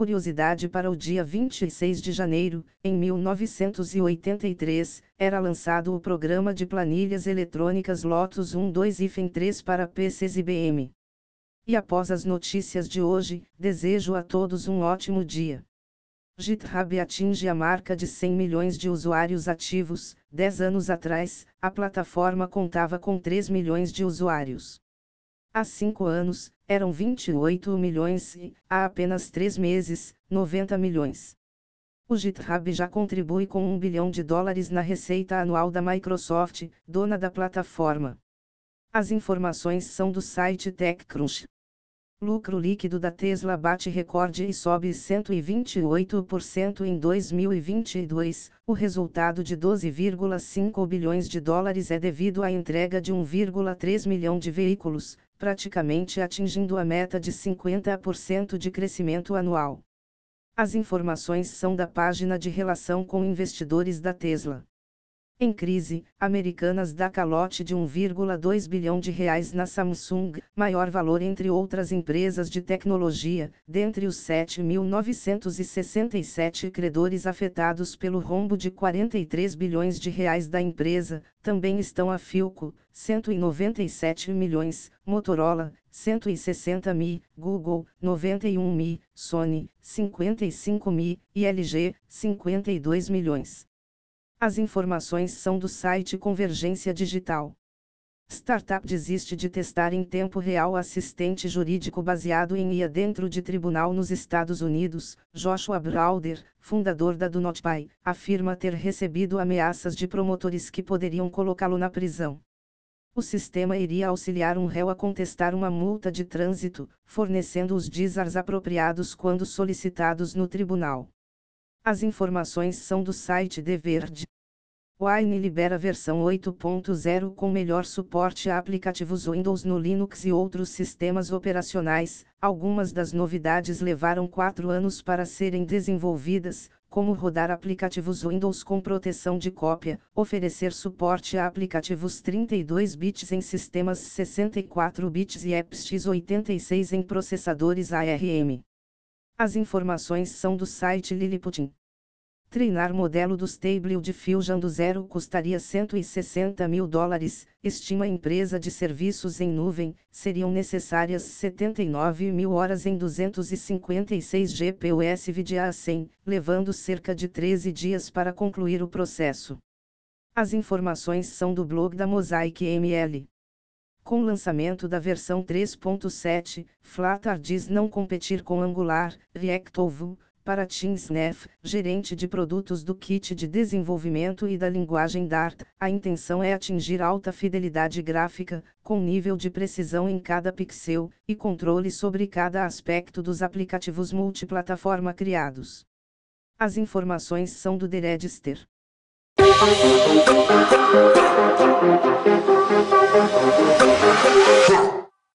Curiosidade para o dia 26 de janeiro, em 1983, era lançado o programa de planilhas eletrônicas Lotus 12-3 para PCs IBM. E após as notícias de hoje, desejo a todos um ótimo dia. GitHub atinge a marca de 100 milhões de usuários ativos. 10 anos atrás, a plataforma contava com 3 milhões de usuários. Há 5 anos, eram 28 milhões e, há apenas 3 meses, 90 milhões. O GitHub já contribui com 1 bilhão de dólares na receita anual da Microsoft, dona da plataforma. As informações são do site TechCrunch. Lucro líquido da Tesla bate recorde e sobe 128% em 2022. O resultado de 12,5 bilhões de dólares é devido à entrega de 1,3 milhão de veículos, praticamente atingindo a meta de 50% de crescimento anual. As informações são da página de relação com investidores da Tesla. Em crise, Americanas dá calote de 1,2 bilhão de reais na Samsung, maior valor entre outras empresas de tecnologia, dentre os 7.967 credores afetados pelo rombo de 43 bilhões de reais da empresa, também estão a Filco, 197 milhões, Motorola, 160 mi, Google, 91 mi, Sony, 55 mi, e LG, 52 milhões. As informações são do site Convergência Digital. Startup desiste de testar em tempo real assistente jurídico baseado em IA dentro de tribunal nos Estados Unidos. Joshua Browder, fundador da Do Not Buy, afirma ter recebido ameaças de promotores que poderiam colocá-lo na prisão. O sistema iria auxiliar um réu a contestar uma multa de trânsito, fornecendo os dizars apropriados quando solicitados no tribunal. As informações são do site The Verde. Wine libera versão 8.0 com melhor suporte a aplicativos Windows no Linux e outros sistemas operacionais. Algumas das novidades levaram quatro anos para serem desenvolvidas, como rodar aplicativos Windows com proteção de cópia, oferecer suporte a aplicativos 32 bits em sistemas 64 bits e apps x86 em processadores ARM. As informações são do site Liliputin. Treinar modelo do Stable Diffusion do zero custaria 160 mil dólares, estima empresa de serviços em nuvem, seriam necessárias 79 mil horas em 256 GPUs VDA 100, levando cerca de 13 dias para concluir o processo. As informações são do blog da Mosaic ML. Com lançamento da versão 3.7, Flutter diz não competir com Angular, React ou Vue, para Tim Sneff, gerente de produtos do kit de desenvolvimento e da linguagem Dart, a intenção é atingir alta fidelidade gráfica, com nível de precisão em cada pixel, e controle sobre cada aspecto dos aplicativos multiplataforma criados. As informações são do The Register. Fuck.